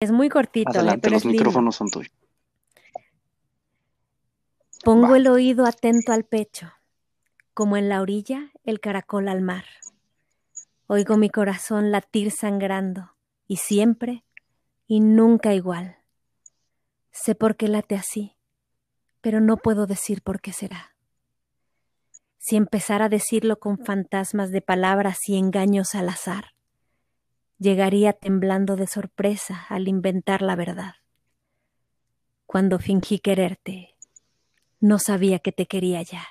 Es muy cortito, ¿eh? Adelante, pero los es lindo. micrófonos son tuyos. Pongo Va. el oído atento al pecho, como en la orilla el caracol al mar. Oigo mi corazón latir sangrando, y siempre y nunca igual. Sé por qué late así, pero no puedo decir por qué será. Si empezara a decirlo con fantasmas de palabras y engaños al azar, llegaría temblando de sorpresa al inventar la verdad. Cuando fingí quererte, no sabía que te quería ya.